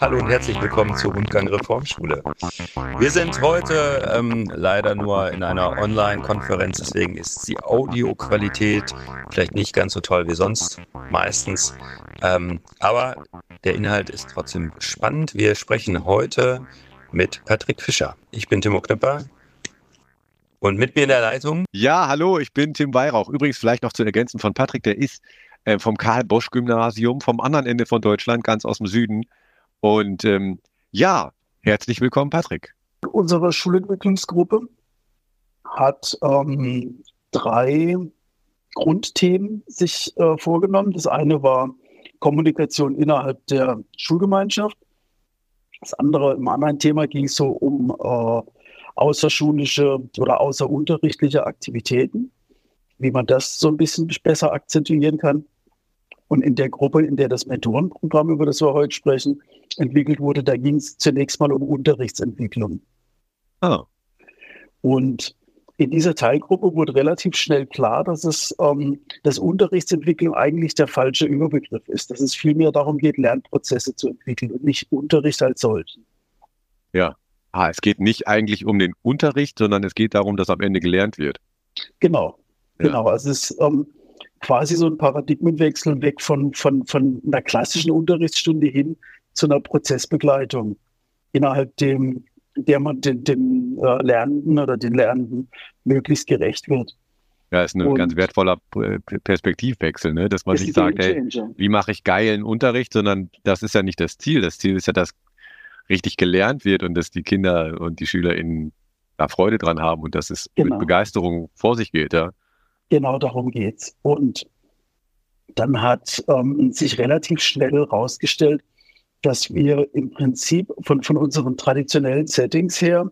Hallo und herzlich willkommen zur Rundgang Reformschule. Wir sind heute ähm, leider nur in einer Online-Konferenz, deswegen ist die Audioqualität vielleicht nicht ganz so toll wie sonst meistens. Ähm, aber der Inhalt ist trotzdem spannend. Wir sprechen heute mit Patrick Fischer. Ich bin Timo Knipper. Und mit mir in der Leitung? Ja, hallo, ich bin Tim Weihrauch. Übrigens vielleicht noch zu ergänzen von Patrick, der ist äh, vom Karl-Bosch-Gymnasium vom anderen Ende von Deutschland, ganz aus dem Süden. Und ähm, ja, herzlich willkommen, Patrick. Unsere Schulentwicklungsgruppe hat ähm, drei Grundthemen sich äh, vorgenommen. Das eine war Kommunikation innerhalb der Schulgemeinschaft. Das andere, im anderen Thema ging es so um äh, außerschulische oder außerunterrichtliche Aktivitäten, wie man das so ein bisschen besser akzentuieren kann. Und in der Gruppe, in der das Mentorenprogramm, über das wir heute sprechen, entwickelt wurde, da ging es zunächst mal um Unterrichtsentwicklung. Ah. Und in dieser Teilgruppe wurde relativ schnell klar, dass es ähm, dass Unterrichtsentwicklung eigentlich der falsche Überbegriff ist, dass es vielmehr darum geht, Lernprozesse zu entwickeln und nicht Unterricht als solchen. Ja, ah, es geht nicht eigentlich um den Unterricht, sondern es geht darum, dass am Ende gelernt wird. Genau, ja. genau. Also es ist ähm, quasi so ein Paradigmenwechsel weg von, von, von einer klassischen Unterrichtsstunde hin zu einer Prozessbegleitung, innerhalb dem, der man dem, dem äh, Lernenden oder den Lernenden möglichst gerecht wird. Ja, ist ein und ganz wertvoller Perspektivwechsel, ne? dass man nicht sagt, hey, wie mache ich geilen Unterricht, sondern das ist ja nicht das Ziel. Das Ziel ist ja, dass richtig gelernt wird und dass die Kinder und die SchülerInnen da Freude dran haben und dass es genau. mit Begeisterung vor sich geht, ja. Genau darum geht's. Und dann hat ähm, sich relativ schnell herausgestellt, dass wir im Prinzip von, von unseren traditionellen Settings her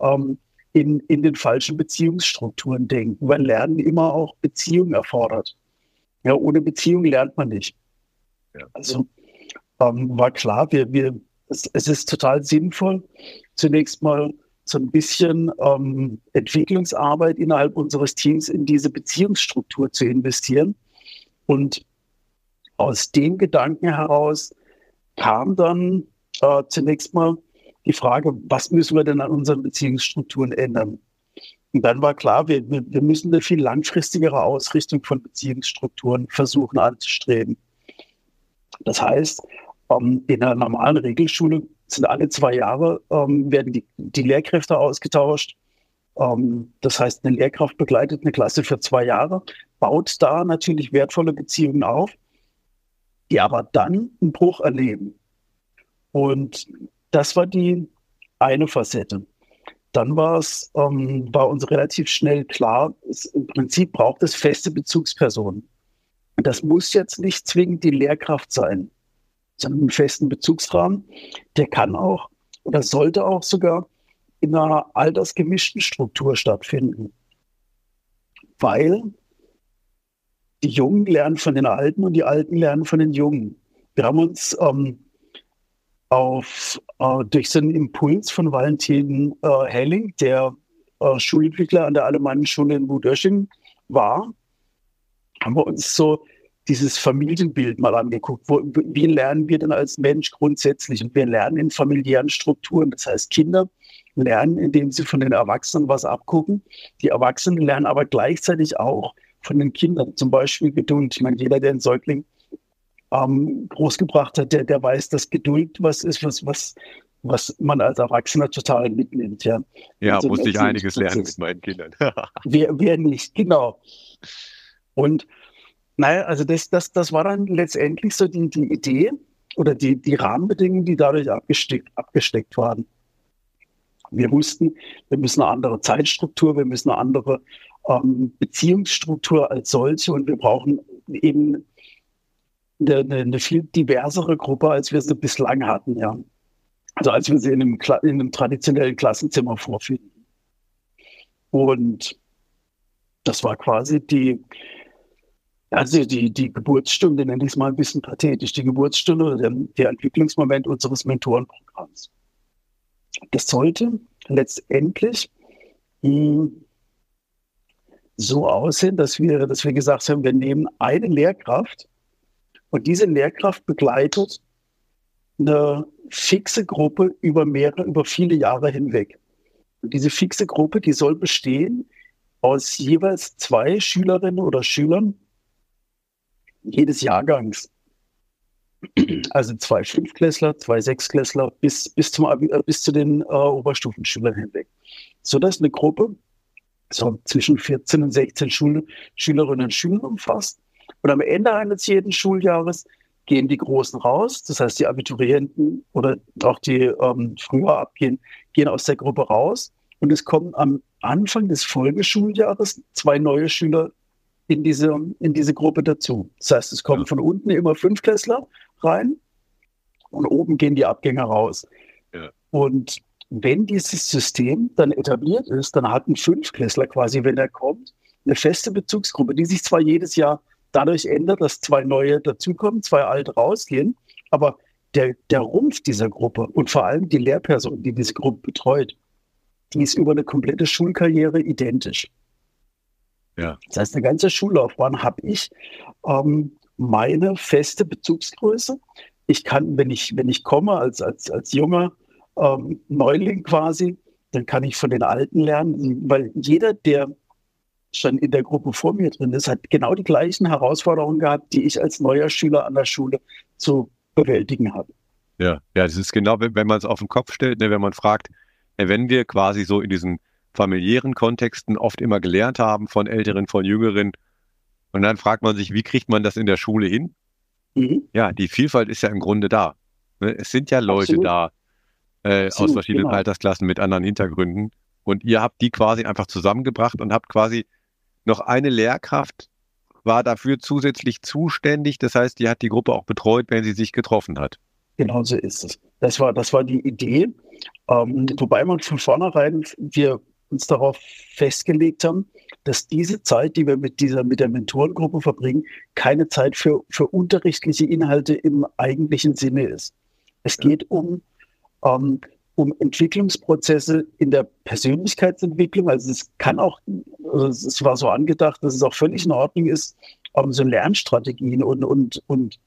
ähm, in, in den falschen Beziehungsstrukturen denken, weil Lernen immer auch Beziehung erfordert. Ja, ohne Beziehung lernt man nicht. Ja. Also ähm, war klar, wir, wir, es, es, ist total sinnvoll, zunächst mal so ein bisschen ähm, Entwicklungsarbeit innerhalb unseres Teams in diese Beziehungsstruktur zu investieren. Und aus dem Gedanken heraus kam dann äh, zunächst mal die Frage, was müssen wir denn an unseren Beziehungsstrukturen ändern? Und dann war klar, wir, wir, müssen eine viel langfristigere Ausrichtung von Beziehungsstrukturen versuchen anzustreben. Das heißt, ähm, in einer normalen Regelschule sind alle zwei Jahre, ähm, werden die, die Lehrkräfte ausgetauscht. Ähm, das heißt, eine Lehrkraft begleitet eine Klasse für zwei Jahre, baut da natürlich wertvolle Beziehungen auf die aber dann einen Bruch erleben. Und das war die eine Facette. Dann war es, ähm, war uns relativ schnell klar, es, im Prinzip braucht es feste Bezugspersonen. Das muss jetzt nicht zwingend die Lehrkraft sein, sondern einen festen Bezugsrahmen. Der kann auch oder sollte auch sogar in einer altersgemischten Struktur stattfinden. Weil die Jungen lernen von den Alten und die Alten lernen von den Jungen. Wir haben uns ähm, auf, äh, durch so einen Impuls von Valentin äh, Helling, der äh, Schulentwickler an der Alemannenschule in Budösching war, haben wir uns so dieses Familienbild mal angeguckt. Wo, wie lernen wir denn als Mensch grundsätzlich? Und wir lernen in familiären Strukturen. Das heißt, Kinder lernen, indem sie von den Erwachsenen was abgucken. Die Erwachsenen lernen aber gleichzeitig auch, von den Kindern, zum Beispiel Geduld. Ich meine, jeder, der einen Säugling ähm, großgebracht hat, der, der weiß, dass Geduld was ist, was, was, was man als Erwachsener total mitnimmt. Ja, ja so musste ich einiges lernen mit meinen Kindern. wer, wer nicht, genau. Und naja, also das, das, das war dann letztendlich so die, die Idee oder die, die Rahmenbedingungen, die dadurch abgesteckt, abgesteckt waren. Wir wussten, wir müssen eine andere Zeitstruktur, wir müssen eine andere ähm, Beziehungsstruktur als solche und wir brauchen eben eine, eine, viel diversere Gruppe, als wir sie bislang hatten, ja. Also als wir sie in einem, in einem traditionellen Klassenzimmer vorfinden. Und das war quasi die, also die, die Geburtsstunde, nenne ich es mal ein bisschen pathetisch, die Geburtsstunde oder der, der Entwicklungsmoment unseres Mentorenprogramms. Das sollte letztendlich mh, hm, so aussehen, dass wir, dass wir gesagt haben, wir nehmen eine Lehrkraft und diese Lehrkraft begleitet eine fixe Gruppe über mehrere, über viele Jahre hinweg. Und diese fixe Gruppe, die soll bestehen aus jeweils zwei Schülerinnen oder Schülern jedes Jahrgangs. Also zwei Fünfklässler, zwei Sechsklässler bis, bis, zum, äh, bis zu den äh, Oberstufenschülern hinweg. Sodass eine Gruppe so zwischen 14 und 16 Schul Schülerinnen und Schülern umfasst. Und am Ende eines jeden Schuljahres gehen die Großen raus, das heißt die Abiturienten oder auch die ähm, früher abgehen, gehen aus der Gruppe raus und es kommen am Anfang des Folgeschuljahres zwei neue Schüler in diese, in diese Gruppe dazu. Das heißt, es kommen ja. von unten immer Fünfklässler rein und oben gehen die Abgänger raus. Ja. Und wenn dieses System dann etabliert ist, dann hat ein Fünfklässler quasi, wenn er kommt, eine feste Bezugsgruppe, die sich zwar jedes Jahr dadurch ändert, dass zwei neue dazukommen, zwei alte rausgehen, aber der, der Rumpf dieser Gruppe und vor allem die Lehrperson, die diese Gruppe betreut, die ist über eine komplette Schulkarriere identisch. Ja. Das heißt, eine ganze Schullaufbahn habe ich ähm, meine feste Bezugsgröße. Ich kann, wenn ich, wenn ich komme als, als, als junger ähm, Neuling quasi, dann kann ich von den Alten lernen, weil jeder, der schon in der Gruppe vor mir drin ist, hat genau die gleichen Herausforderungen gehabt, die ich als neuer Schüler an der Schule zu bewältigen habe. Ja, ja, das ist genau, wenn man es auf den Kopf stellt, ne, wenn man fragt, wenn wir quasi so in diesen familiären Kontexten oft immer gelernt haben von Älteren, von Jüngeren, und dann fragt man sich, wie kriegt man das in der Schule hin? Mhm. Ja, die Vielfalt ist ja im Grunde da. Ne, es sind ja Leute Absolut. da äh, aus verschiedenen genau. Altersklassen mit anderen Hintergründen. Und ihr habt die quasi einfach zusammengebracht und habt quasi noch eine Lehrkraft war dafür zusätzlich zuständig. Das heißt, die hat die Gruppe auch betreut, wenn sie sich getroffen hat. Genau so ist es. Das war, das war die Idee. Ähm, wobei man von vornherein wir uns darauf festgelegt haben, dass diese Zeit, die wir mit dieser, mit der Mentorengruppe verbringen, keine Zeit für, für unterrichtliche Inhalte im eigentlichen Sinne ist. Es geht um, ähm, um Entwicklungsprozesse in der Persönlichkeitsentwicklung. Also es kann auch, also es war so angedacht, dass es auch völlig in Ordnung ist, um so Lernstrategien und, und, und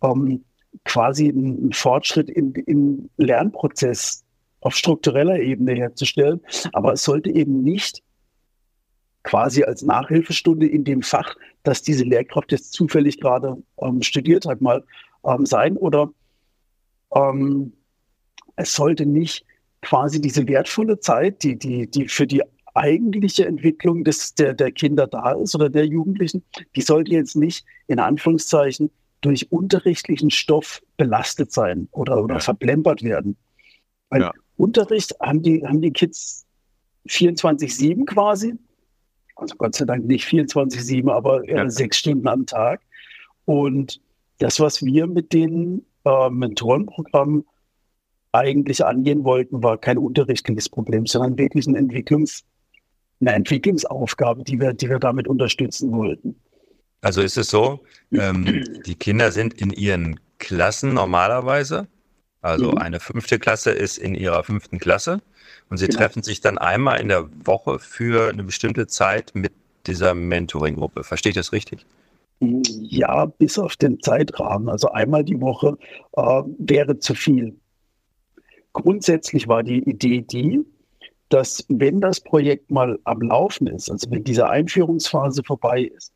um, quasi einen Fortschritt im, im Lernprozess auf struktureller Ebene herzustellen. Aber es sollte eben nicht quasi als Nachhilfestunde in dem Fach, dass diese Lehrkraft jetzt zufällig gerade ähm, studiert hat, mal ähm, sein. Oder ähm, es sollte nicht quasi diese wertvolle Zeit, die, die, die für die eigentliche Entwicklung des, der, der Kinder da ist oder der Jugendlichen, die sollte jetzt nicht in Anführungszeichen durch unterrichtlichen Stoff belastet sein oder, oder ja. verplempert werden. Weil ja. Unterricht haben die, haben die Kids 24-7 quasi. Also Gott sei Dank nicht 24-7, aber ja. sechs Stunden am Tag. Und das, was wir mit den äh, Mentorenprogrammen eigentlich angehen wollten, war kein unterrichtliches Problem, sondern wirklich eine, Entwicklungs-, eine Entwicklungsaufgabe, die wir, die wir damit unterstützen wollten. Also ist es so, ähm, die Kinder sind in ihren Klassen normalerweise. Also mhm. eine fünfte Klasse ist in ihrer fünften Klasse und sie genau. treffen sich dann einmal in der Woche für eine bestimmte Zeit mit dieser Mentoring-Gruppe. Verstehe ich das richtig? Ja, bis auf den Zeitrahmen. Also einmal die Woche äh, wäre zu viel. Grundsätzlich war die Idee die, dass wenn das Projekt mal am Laufen ist, also wenn diese Einführungsphase vorbei ist,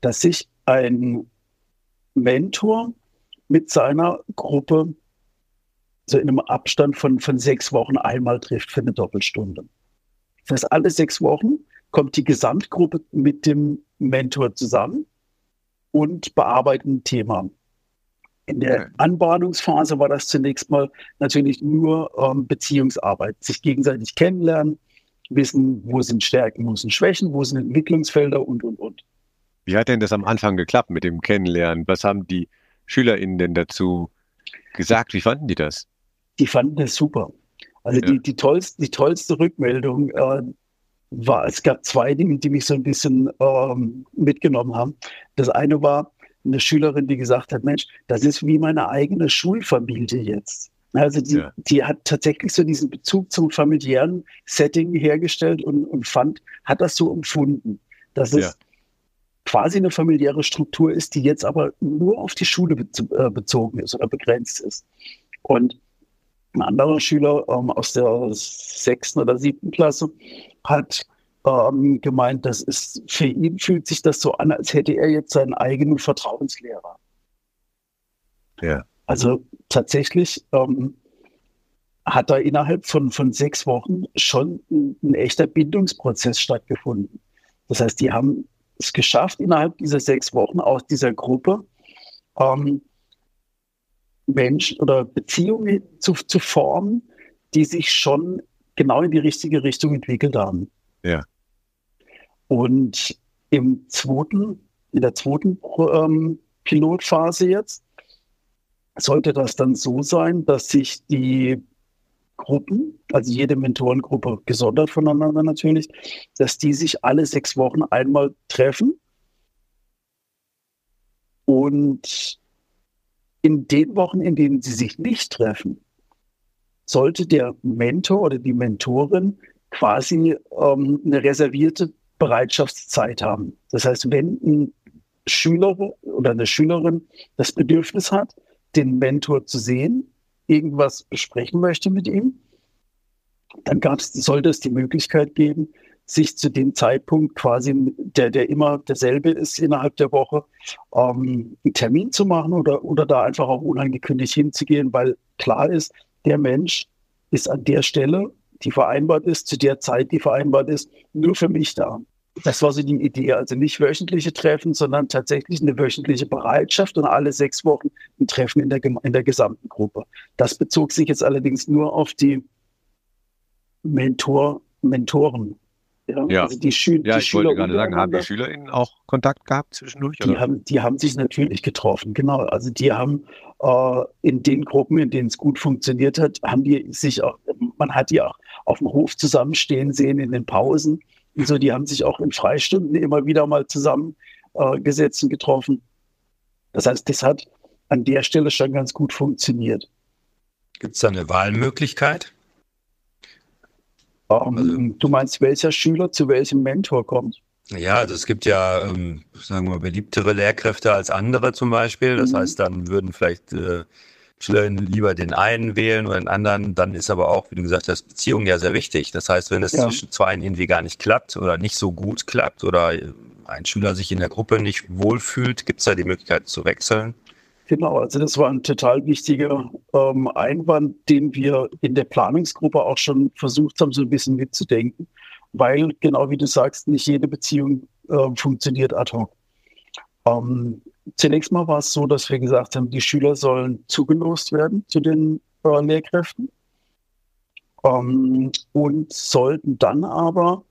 dass sich ein Mentor mit seiner Gruppe so in einem Abstand von, von sechs Wochen einmal trifft für eine Doppelstunde. Das alle sechs Wochen kommt die Gesamtgruppe mit dem Mentor zusammen und bearbeitet ein Thema. In der Anbahnungsphase war das zunächst mal natürlich nur ähm, Beziehungsarbeit, sich gegenseitig kennenlernen, wissen, wo sind Stärken, wo sind Schwächen, wo sind Entwicklungsfelder und, und, und. Wie hat denn das am Anfang geklappt mit dem Kennenlernen? Was haben die SchülerInnen denn dazu gesagt? Wie fanden die das? Die fanden das super. Also ja. die, die, tollste, die tollste Rückmeldung äh, war, es gab zwei Dinge, die mich so ein bisschen ähm, mitgenommen haben. Das eine war eine Schülerin, die gesagt hat, Mensch, das ist wie meine eigene Schulfamilie jetzt. Also die, ja. die hat tatsächlich so diesen Bezug zum familiären Setting hergestellt und, und fand, hat das so empfunden, dass es ja quasi eine familiäre Struktur ist, die jetzt aber nur auf die Schule äh, bezogen ist oder begrenzt ist. Und ein anderer Schüler ähm, aus der sechsten oder siebten Klasse hat ähm, gemeint, dass es für ihn fühlt sich das so an, als hätte er jetzt seinen eigenen Vertrauenslehrer. Ja. Also tatsächlich ähm, hat da innerhalb von, von sechs Wochen schon ein, ein, echter Bindungsprozess stattgefunden. Das heißt, die haben es geschafft, innerhalb dieser sechs Wochen aus dieser Gruppe ähm, Menschen oder Beziehungen zu, zu formen, die sich schon genau in die richtige Richtung entwickelt haben. Ja. Und im zweiten, in der zweiten ähm, Pilotphase jetzt sollte das dann so sein, dass sich die Gruppen, also jede Mentorengruppe gesondert voneinander natürlich, dass die sich alle sechs Wochen einmal treffen. Und in den Wochen, in denen sie sich nicht treffen, sollte der Mentor oder die Mentorin quasi ähm, eine reservierte Bereitschaftszeit haben. Das heißt, wenn ein Schüler oder eine Schülerin das Bedürfnis hat, den Mentor zu sehen, irgendwas besprechen möchte mit ihm, dann sollte es die Möglichkeit geben, sich zu dem Zeitpunkt quasi, der, der immer derselbe ist innerhalb der Woche, ähm, einen Termin zu machen oder, oder da einfach auch unangekündigt hinzugehen, weil klar ist, der Mensch ist an der Stelle, die vereinbart ist, zu der Zeit, die vereinbart ist, nur für mich da. Das war so die Idee. Also nicht wöchentliche Treffen, sondern tatsächlich eine wöchentliche Bereitschaft und alle sechs Wochen ein Treffen in der, in der gesamten Gruppe. Das bezog sich jetzt allerdings nur auf die Mentor, Mentoren. Ja, ja. Also die, Schü ja, die ich Schüler wollte gerade sagen, haben die SchülerInnen auch Kontakt gehabt zwischendurch? Die, haben, die haben sich natürlich getroffen, genau. Also die haben äh, in den Gruppen, in denen es gut funktioniert hat, haben die sich auch, man hat die auch auf dem Hof zusammenstehen sehen in den Pausen. Und so, die haben sich auch in Freistunden immer wieder mal zusammengesetzt äh, und getroffen. Das heißt, das hat an der Stelle schon ganz gut funktioniert. Gibt es da eine Wahlmöglichkeit? Um, ähm, also, du meinst, welcher Schüler zu welchem Mentor kommt? Ja, also es gibt ja, ähm, sagen wir mal, beliebtere Lehrkräfte als andere zum Beispiel. Das mhm. heißt, dann würden vielleicht äh, Schülerinnen lieber den einen wählen oder den anderen. Dann ist aber auch, wie du gesagt hast, Beziehung ja sehr wichtig. Das heißt, wenn es ja. zwischen zwei irgendwie gar nicht klappt oder nicht so gut klappt oder ein Schüler sich in der Gruppe nicht wohlfühlt, gibt es da die Möglichkeit zu wechseln? Genau, also das war ein total wichtiger ähm, Einwand, den wir in der Planungsgruppe auch schon versucht haben, so ein bisschen mitzudenken, weil genau wie du sagst, nicht jede Beziehung äh, funktioniert ad hoc. Ähm, zunächst mal war es so, dass wir gesagt haben, die Schüler sollen zugelost werden zu den äh, Lehrkräften ähm, und sollten dann aber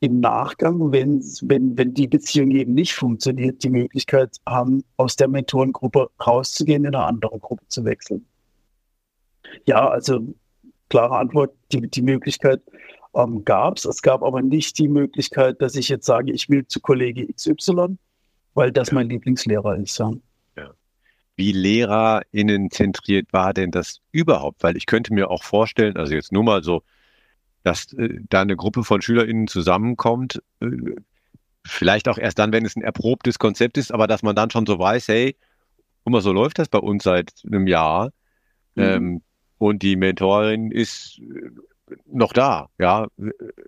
im Nachgang, wenn, wenn, wenn die Beziehung eben nicht funktioniert, die Möglichkeit haben, aus der Mentorengruppe rauszugehen, in eine andere Gruppe zu wechseln. Ja, also klare Antwort, die, die Möglichkeit ähm, gab es. Es gab aber nicht die Möglichkeit, dass ich jetzt sage, ich will zu Kollege XY, weil das mein Lieblingslehrer ist. Ja. ja. Wie LehrerInnen zentriert war denn das überhaupt? Weil ich könnte mir auch vorstellen, also jetzt nur mal so dass äh, da eine Gruppe von SchülerInnen zusammenkommt, äh, vielleicht auch erst dann, wenn es ein erprobtes Konzept ist, aber dass man dann schon so weiß, hey, guck mal, so läuft das bei uns seit einem Jahr. Mhm. Ähm, und die Mentorin ist äh, noch da, ja,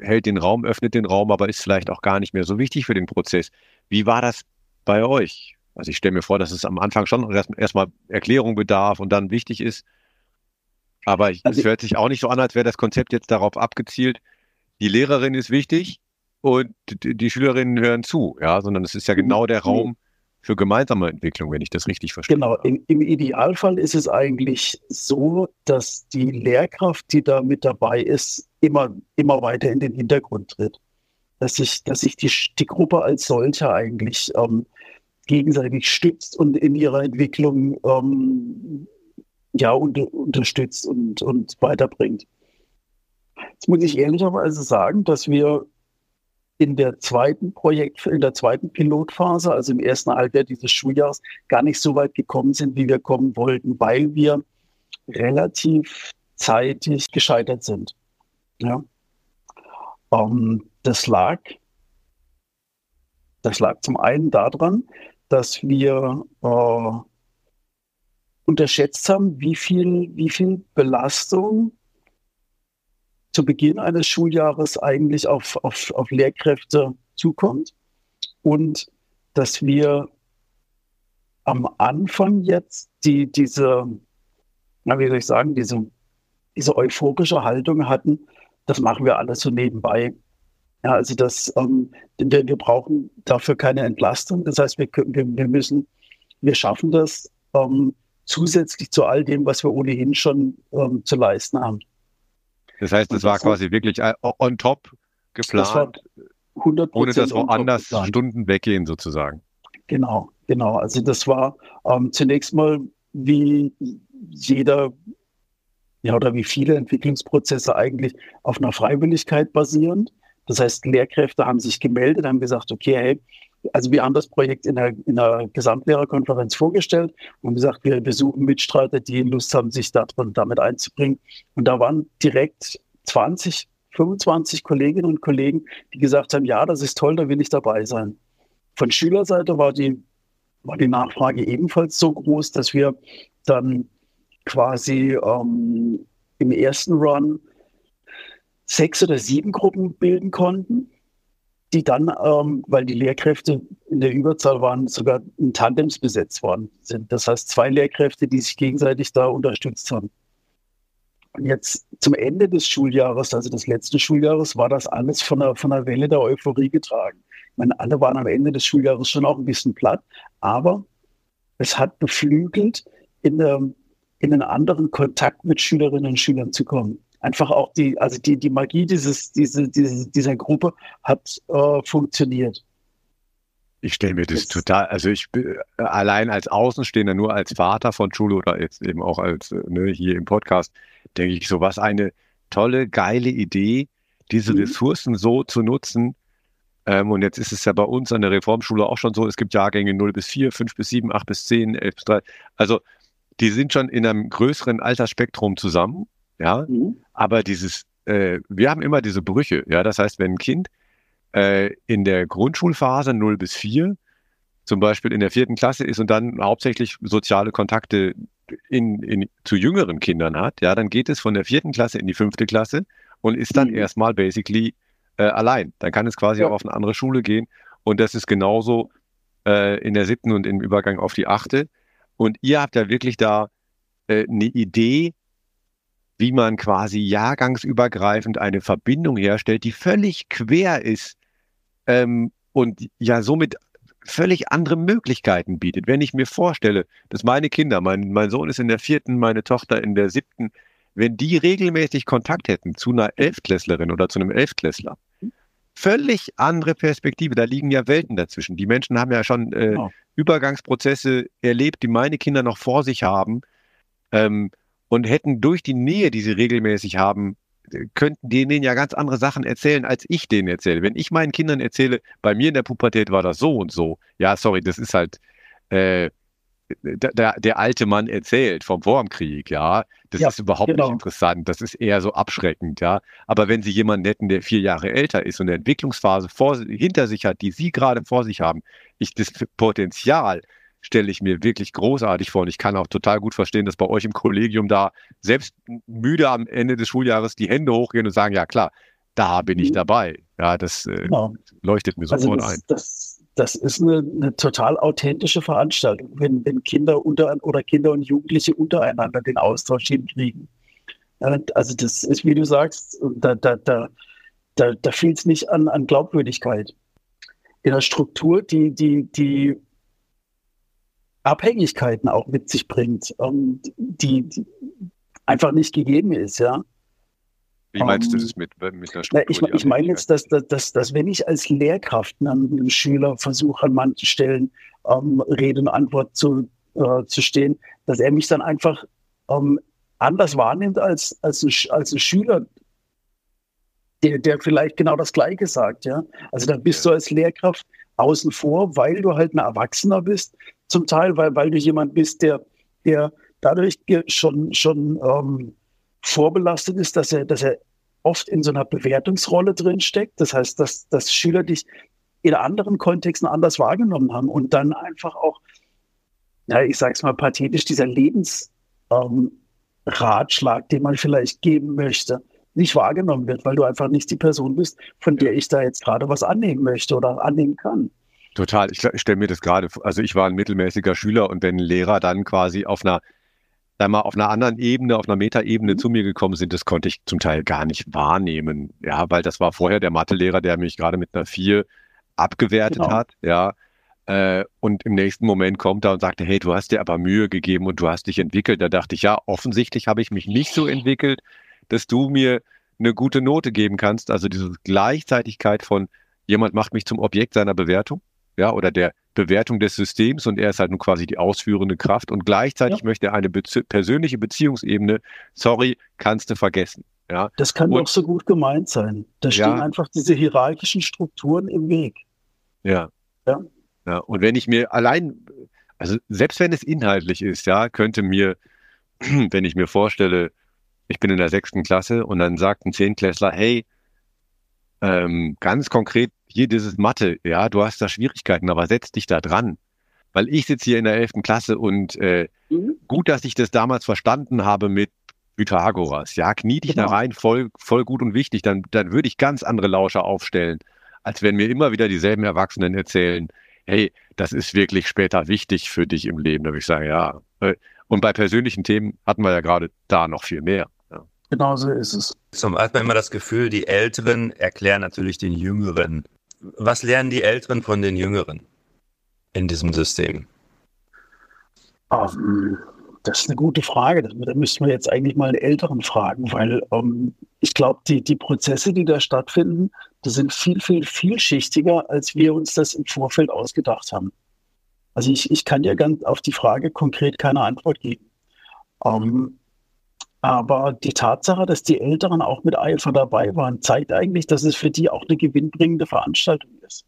hält den Raum, öffnet den Raum, aber ist vielleicht auch gar nicht mehr so wichtig für den Prozess. Wie war das bei euch? Also ich stelle mir vor, dass es am Anfang schon erstmal Erklärung bedarf und dann wichtig ist, aber ich, also, es hört sich auch nicht so an, als wäre das Konzept jetzt darauf abgezielt, die Lehrerin ist wichtig und die, Schülerinnen hören zu, ja, sondern es ist ja genau der Raum für gemeinsame Entwicklung, wenn ich das richtig verstehe. Genau, im, im Idealfall ist es eigentlich so, dass die Lehrkraft, die da mit dabei ist, immer, immer weiter in den Hintergrund tritt. Dass sich, dass sich die, die Gruppe als solche eigentlich ähm, gegenseitig stützt und in ihrer Entwicklung ähm, ja, unter, unterstützt und, und weiterbringt. Jetzt muss ich ehrlicherweise sagen, dass wir in der zweiten Projekt, in der zweiten Pilotphase, also im ersten Halbjahr dieses Schuljahres, gar nicht so weit gekommen sind, wie wir kommen wollten, weil wir relativ zeitig gescheitert sind. Ja. Ähm, das lag, das lag zum einen daran, dass wir äh, unterschätzt haben, wie viel, wie viel Belastung zu Beginn eines Schuljahres eigentlich auf, auf, auf Lehrkräfte zukommt und dass wir am Anfang jetzt die, diese, na, wie soll ich sagen, diese, diese euphorische Haltung hatten, das machen wir alles so nebenbei. Ja, also das, ähm, wir, wir brauchen dafür keine Entlastung. Das heißt, wir, wir, wir müssen, wir schaffen das ähm, zusätzlich zu all dem, was wir ohnehin schon ähm, zu leisten haben. Das heißt, das, das war quasi wirklich äh, on top geplant, ohne dass woanders Stunden weggehen sozusagen. Genau, genau. Also das war ähm, zunächst mal wie jeder ja, oder wie viele Entwicklungsprozesse eigentlich auf einer Freiwilligkeit basierend. Das heißt, Lehrkräfte haben sich gemeldet, haben gesagt, okay, hey, also wir haben das Projekt in der, in der Gesamtlehrerkonferenz vorgestellt und gesagt, wir besuchen Mitstreiter, die Lust haben, sich darin, damit einzubringen. Und da waren direkt 20, 25 Kolleginnen und Kollegen, die gesagt haben, ja, das ist toll, da will ich dabei sein. Von Schülerseite war die, war die Nachfrage ebenfalls so groß, dass wir dann quasi ähm, im ersten Run sechs oder sieben Gruppen bilden konnten die dann, ähm, weil die Lehrkräfte in der Überzahl waren, sogar in Tandems besetzt worden sind. Das heißt, zwei Lehrkräfte, die sich gegenseitig da unterstützt haben. Und jetzt zum Ende des Schuljahres, also des letzten Schuljahres, war das alles von einer, von einer Welle der Euphorie getragen. Ich meine, alle waren am Ende des Schuljahres schon auch ein bisschen platt, aber es hat beflügelt, in, der, in einen anderen Kontakt mit Schülerinnen und Schülern zu kommen einfach auch die, also die, die Magie dieses, diese, diese, dieser Gruppe hat äh, funktioniert. Ich stelle mir das, das total, also ich bin äh, allein als Außenstehender, nur als Vater von Schule oder jetzt eben auch als äh, ne, hier im Podcast, denke ich so, was eine tolle, geile Idee, diese mhm. Ressourcen so zu nutzen. Ähm, und jetzt ist es ja bei uns an der Reformschule auch schon so, es gibt Jahrgänge 0 bis 4, 5 bis 7, 8 bis 10, 11 bis 3. Also die sind schon in einem größeren Altersspektrum zusammen ja. Mhm. Aber dieses, äh, wir haben immer diese Brüche, ja. Das heißt, wenn ein Kind äh, in der Grundschulphase 0 bis 4 zum Beispiel in der vierten Klasse ist und dann hauptsächlich soziale Kontakte in, in, zu jüngeren Kindern hat, ja, dann geht es von der vierten Klasse in die fünfte Klasse und ist dann mhm. erstmal basically äh, allein. Dann kann es quasi ja. auch auf eine andere Schule gehen. Und das ist genauso äh, in der siebten und im Übergang auf die achte. Und ihr habt ja wirklich da äh, eine Idee, wie man quasi jahrgangsübergreifend eine Verbindung herstellt, die völlig quer ist ähm, und ja somit völlig andere Möglichkeiten bietet. Wenn ich mir vorstelle, dass meine Kinder, mein, mein Sohn ist in der vierten, meine Tochter in der siebten, wenn die regelmäßig Kontakt hätten zu einer Elftklässlerin oder zu einem Elftklässler, völlig andere Perspektive. Da liegen ja Welten dazwischen. Die Menschen haben ja schon äh, oh. Übergangsprozesse erlebt, die meine Kinder noch vor sich haben. Ähm, und hätten durch die Nähe, die sie regelmäßig haben, könnten denen ja ganz andere Sachen erzählen, als ich denen erzähle. Wenn ich meinen Kindern erzähle, bei mir in der Pubertät war das so und so, ja, sorry, das ist halt äh, der, der alte Mann erzählt vom Vormkrieg, ja, das ja, ist überhaupt genau. nicht interessant, das ist eher so abschreckend, ja. Aber wenn Sie jemanden hätten, der vier Jahre älter ist und eine Entwicklungsphase vor, hinter sich hat, die Sie gerade vor sich haben, ich das Potenzial, stelle ich mir wirklich großartig vor. Und ich kann auch total gut verstehen, dass bei euch im Kollegium da selbst müde am Ende des Schuljahres die Hände hochgehen und sagen, ja klar, da bin ich mhm. dabei. Ja, das äh, genau. leuchtet mir also sofort das, ein. Das, das ist eine, eine, total authentische Veranstaltung, wenn, wenn Kinder unter oder Kinder und Jugendliche untereinander den Austausch hinkriegen. Also das ist, wie du sagst, da, da, da, da, da fehlt es nicht an, an Glaubwürdigkeit. In der Struktur, die, die, die Abhängigkeiten auch mit sich bringt, ähm, die, die, einfach nicht gegeben ist, ja. Wie meinst um, du ähm, das mit, mit der Struktur? Ich, ich meine jetzt, dass, dass, dass, dass, wenn ich als Lehrkraft einem Schüler versuche, an manchen Stellen ähm, Rede und Antwort zu, äh, zu stehen, dass er mich dann einfach ähm, anders wahrnimmt als, als, ein, als ein Schüler, der, der vielleicht genau das Gleiche sagt. Ja? Also da bist ja. du als Lehrkraft außen vor, weil du halt ein Erwachsener bist, zum Teil, weil, weil du jemand bist, der, der dadurch schon, schon ähm, vorbelastet ist, dass er, dass er oft in so einer Bewertungsrolle drin steckt. Das heißt, dass, dass Schüler dich in anderen Kontexten anders wahrgenommen haben und dann einfach auch ja, ich sag's mal pathetisch, dieser Lebensratschlag, ähm, den man vielleicht geben möchte, nicht wahrgenommen wird, weil du einfach nicht die Person bist, von der ich da jetzt gerade was annehmen möchte oder annehmen kann. Total. Ich, ich stelle mir das gerade, also ich war ein mittelmäßiger Schüler und wenn ein Lehrer dann quasi auf einer, sag mal, auf einer anderen Ebene, auf einer Metaebene mhm. zu mir gekommen sind, das konnte ich zum Teil gar nicht wahrnehmen. Ja, weil das war vorher der Mathelehrer, der mich gerade mit einer 4 abgewertet genau. hat, ja. Äh, und im nächsten Moment kommt er und sagte, hey, du hast dir aber Mühe gegeben und du hast dich entwickelt. Da dachte ich, ja, offensichtlich habe ich mich nicht so entwickelt, dass du mir eine gute Note geben kannst. Also diese Gleichzeitigkeit von jemand macht mich zum Objekt seiner Bewertung, ja, oder der Bewertung des Systems und er ist halt nun quasi die ausführende Kraft und gleichzeitig ja. möchte er eine Bezie persönliche Beziehungsebene, sorry, kannst du vergessen. Ja. Das kann und, doch so gut gemeint sein. Da stehen ja, einfach diese hierarchischen Strukturen im Weg. Ja. ja. Ja, und wenn ich mir allein, also selbst wenn es inhaltlich ist, ja, könnte mir, wenn ich mir vorstelle, ich bin in der sechsten Klasse und dann sagt ein Zehnklässler, hey, ähm, ganz konkret, hier dieses Mathe, ja, du hast da Schwierigkeiten, aber setz dich da dran. Weil ich sitze hier in der elften Klasse und äh, mhm. gut, dass ich das damals verstanden habe mit Pythagoras. Ja, knie dich genau. da rein, voll, voll gut und wichtig. Dann, dann würde ich ganz andere Lauscher aufstellen, als wenn mir immer wieder dieselben Erwachsenen erzählen, hey, das ist wirklich später wichtig für dich im Leben. Da würde ich sagen, ja. Äh, und bei persönlichen Themen hatten wir ja gerade da noch viel mehr. Genau so ist es. Zum hat man immer das Gefühl, die Älteren erklären natürlich den Jüngeren. Was lernen die Älteren von den Jüngeren in diesem System? Um, das ist eine gute Frage. Da müssten wir jetzt eigentlich mal den Älteren fragen, weil um, ich glaube, die, die Prozesse, die da stattfinden, die sind viel, viel, vielschichtiger, als wir uns das im Vorfeld ausgedacht haben. Also ich, ich kann dir ganz auf die Frage konkret keine Antwort geben. Um, aber die Tatsache, dass die Älteren auch mit Eifer dabei waren, zeigt eigentlich, dass es für die auch eine gewinnbringende Veranstaltung ist.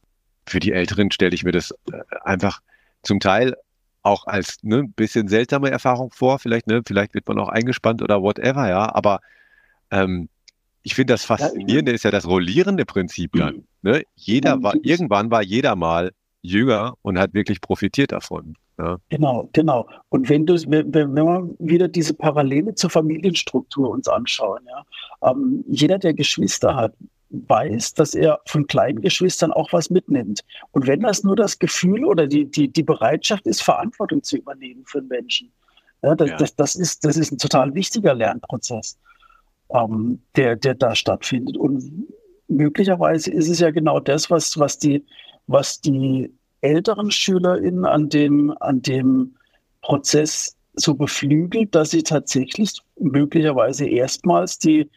Für die Älteren stelle ich mir das äh, einfach zum Teil auch als ne bisschen seltsame Erfahrung vor. Vielleicht, ne, vielleicht wird man auch eingespannt oder whatever, ja. Aber ähm, ich finde das Faszinierende ja, ist ja das rollierende Prinzip dann. Ne? Jeder war, irgendwann war jeder mal jünger und hat wirklich profitiert davon. Ja. Genau, genau. Und wenn du, wenn, wenn wir wieder diese Parallele zur Familienstruktur uns anschauen, ja, ähm, jeder, der Geschwister hat, weiß, dass er von kleinen Geschwistern auch was mitnimmt. Und wenn das nur das Gefühl oder die, die, die Bereitschaft ist, Verantwortung zu übernehmen für den Menschen, ja, das, ja. Das, das, ist, das ist ein total wichtiger Lernprozess, ähm, der, der da stattfindet. Und möglicherweise ist es ja genau das, was, was die, was die älteren SchülerInnen an dem, an dem Prozess so beflügelt, dass sie tatsächlich möglicherweise erstmals die,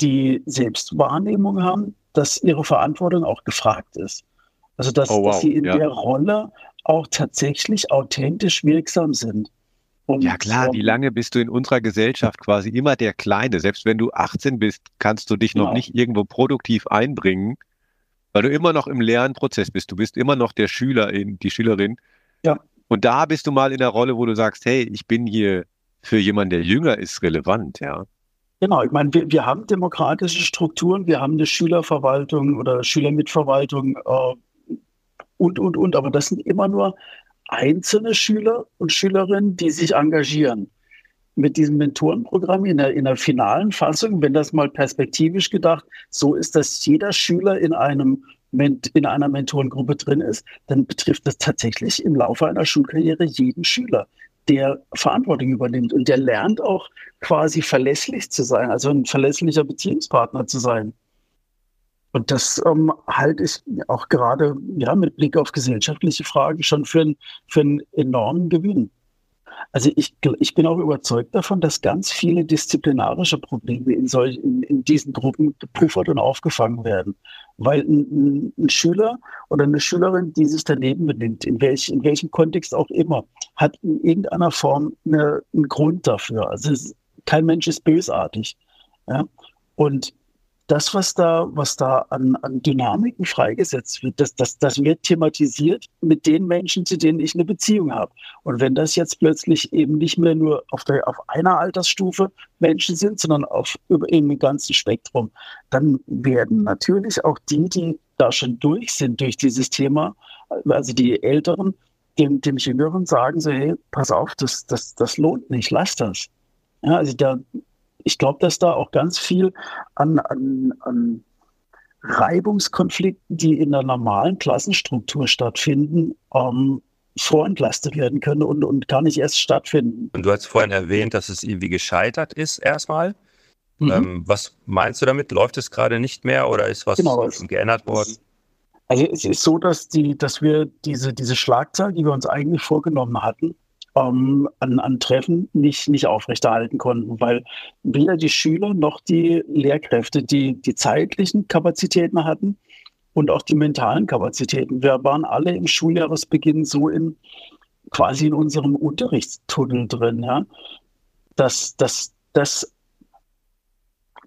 die Selbstwahrnehmung haben, dass ihre Verantwortung auch gefragt ist. Also dass, oh, wow. dass sie in ja. der Rolle auch tatsächlich authentisch wirksam sind. Und, ja klar, wie lange bist du in unserer Gesellschaft quasi immer der Kleine? Selbst wenn du 18 bist, kannst du dich noch genau. nicht irgendwo produktiv einbringen, weil du immer noch im Lernprozess bist. Du bist immer noch der Schülerin, die Schülerin. Ja. Und da bist du mal in der Rolle, wo du sagst, hey, ich bin hier für jemanden, der jünger ist, relevant, ja. Genau, ich meine, wir, wir haben demokratische Strukturen, wir haben eine Schülerverwaltung oder Schülermitverwaltung äh, und, und, und, aber das sind immer nur einzelne Schüler und Schülerinnen, die sich engagieren. Mit diesem Mentorenprogramm in der, in der finalen Fassung, wenn das mal perspektivisch gedacht, so ist, dass jeder Schüler in einem in einer Mentorengruppe drin ist, dann betrifft das tatsächlich im Laufe einer Schulkarriere jeden Schüler der Verantwortung übernimmt und der lernt auch quasi verlässlich zu sein, also ein verlässlicher Beziehungspartner zu sein. Und das ähm, halte ich auch gerade ja, mit Blick auf gesellschaftliche Fragen schon für, ein, für einen enormen Gewinn. Also ich, ich bin auch überzeugt davon, dass ganz viele disziplinarische Probleme in, solch, in, in diesen Gruppen gepuffert und aufgefangen werden. Weil ein, ein, Schüler oder eine Schülerin, die sich daneben benimmt, in, welch, in welchem Kontext auch immer, hat in irgendeiner Form eine, einen Grund dafür. Also es, kein Mensch ist bösartig. Ja? Und das, was da, was da an, an Dynamiken freigesetzt wird, das, das, das wird thematisiert mit den Menschen, zu denen ich eine Beziehung habe. Und wenn das jetzt plötzlich eben nicht mehr nur auf, der, auf einer Altersstufe Menschen sind, sondern auf über eben im ganzen Spektrum, dann werden natürlich auch die, die da schon durch sind durch dieses Thema, also die Älteren, dem, dem Jüngeren sagen, so, hey, pass auf, das, das, das lohnt nicht, lass das. Ja, also da, ich glaube, dass da auch ganz viel an, an, an Reibungskonflikten, die in der normalen Klassenstruktur stattfinden, ähm, vorentlastet werden können und, und gar nicht erst stattfinden. Und du hast vorhin erwähnt, dass es irgendwie gescheitert ist erstmal. Mhm. Ähm, was meinst du damit? Läuft es gerade nicht mehr oder ist was genau, geändert worden? Also es ist so, dass, die, dass wir diese, diese Schlagzahl, die wir uns eigentlich vorgenommen hatten, ähm, an, an Treffen nicht, nicht aufrechterhalten konnten, weil weder die Schüler noch die Lehrkräfte die, die zeitlichen Kapazitäten hatten und auch die mentalen Kapazitäten. Wir waren alle im Schuljahresbeginn so in quasi in unserem Unterrichtstunnel drin, ja, dass, dass, dass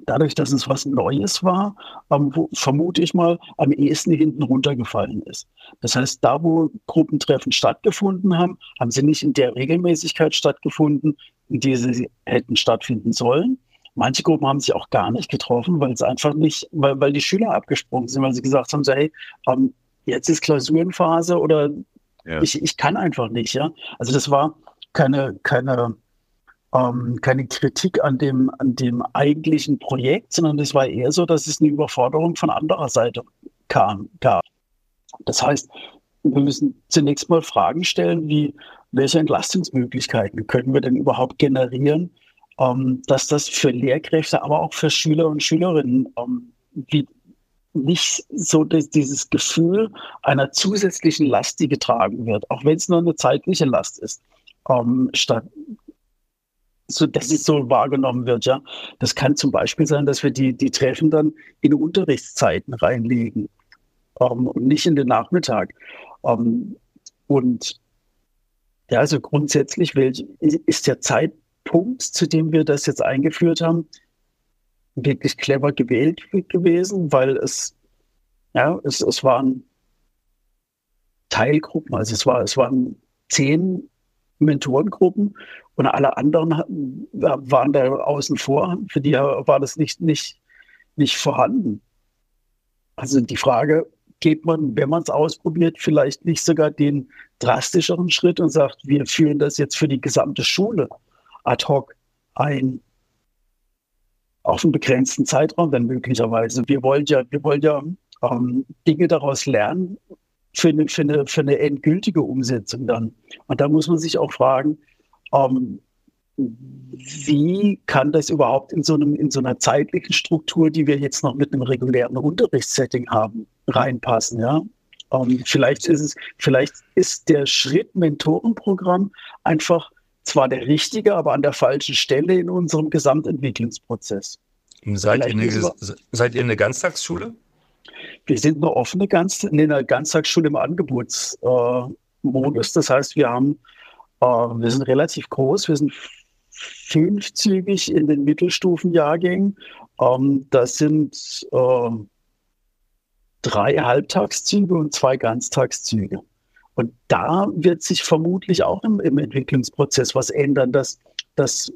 dadurch, dass es was Neues war, ähm, wo, vermute ich mal, am ehesten hinten runtergefallen ist. Das heißt, da, wo Gruppentreffen stattgefunden haben, haben sie nicht in der Regelmäßigkeit stattgefunden, in der sie hätten stattfinden sollen. Manche Gruppen haben sich auch gar nicht getroffen, weil es einfach nicht, weil, weil die Schüler abgesprungen sind, weil sie gesagt haben, so, hey, ähm, jetzt ist Klausurenphase oder ja. ich, ich kann einfach nicht, ja. Also das war keine, keine ähm, keine Kritik an dem, an dem eigentlichen Projekt, sondern es war eher so, dass es eine Überforderung von anderer Seite kam, gab. Das heißt, wir müssen zunächst mal Fragen stellen, wie welche Entlastungsmöglichkeiten können wir denn überhaupt generieren, ähm, dass das für Lehrkräfte, aber auch für Schüler und Schülerinnen ähm, wie nicht so dass dieses Gefühl einer zusätzlichen Last, die getragen wird, auch wenn es nur eine zeitliche Last ist, ähm, statt so, dass es so wahrgenommen wird, ja. Das kann zum Beispiel sein, dass wir die, die Treffen dann in Unterrichtszeiten reinlegen ähm, und nicht in den Nachmittag. Ähm, und ja, also grundsätzlich ist der Zeitpunkt, zu dem wir das jetzt eingeführt haben, wirklich clever gewählt gewesen, weil es, ja, es, es waren Teilgruppen, also es war, es waren zehn Mentorengruppen und alle anderen waren da außen vor. Für die war das nicht, nicht, nicht vorhanden. Also die Frage, geht man, wenn man es ausprobiert, vielleicht nicht sogar den drastischeren Schritt und sagt, wir führen das jetzt für die gesamte Schule ad hoc ein, auf einen begrenzten Zeitraum dann möglicherweise. Wir wollen ja, wir wollen ja ähm, Dinge daraus lernen für eine, für, eine, für eine endgültige Umsetzung dann. Und da muss man sich auch fragen, ähm, wie kann das überhaupt in so, einem, in so einer zeitlichen Struktur, die wir jetzt noch mit einem regulären Unterrichtssetting haben, reinpassen? Ja? Ähm, vielleicht, ist es, vielleicht ist der Schritt Mentorenprogramm einfach zwar der richtige, aber an der falschen Stelle in unserem Gesamtentwicklungsprozess. Seid, ihr eine, seid ihr eine Ganztagsschule? Wir sind eine offene Ganz in einer Ganztagsschule im Angebotsmodus. Äh, das heißt, wir haben wir sind relativ groß, wir sind fünfzügig in den Mittelstufenjahrgängen. Ähm, das sind äh, drei Halbtagszüge und zwei Ganztagszüge. Und da wird sich vermutlich auch im, im Entwicklungsprozess was ändern, dass, dass,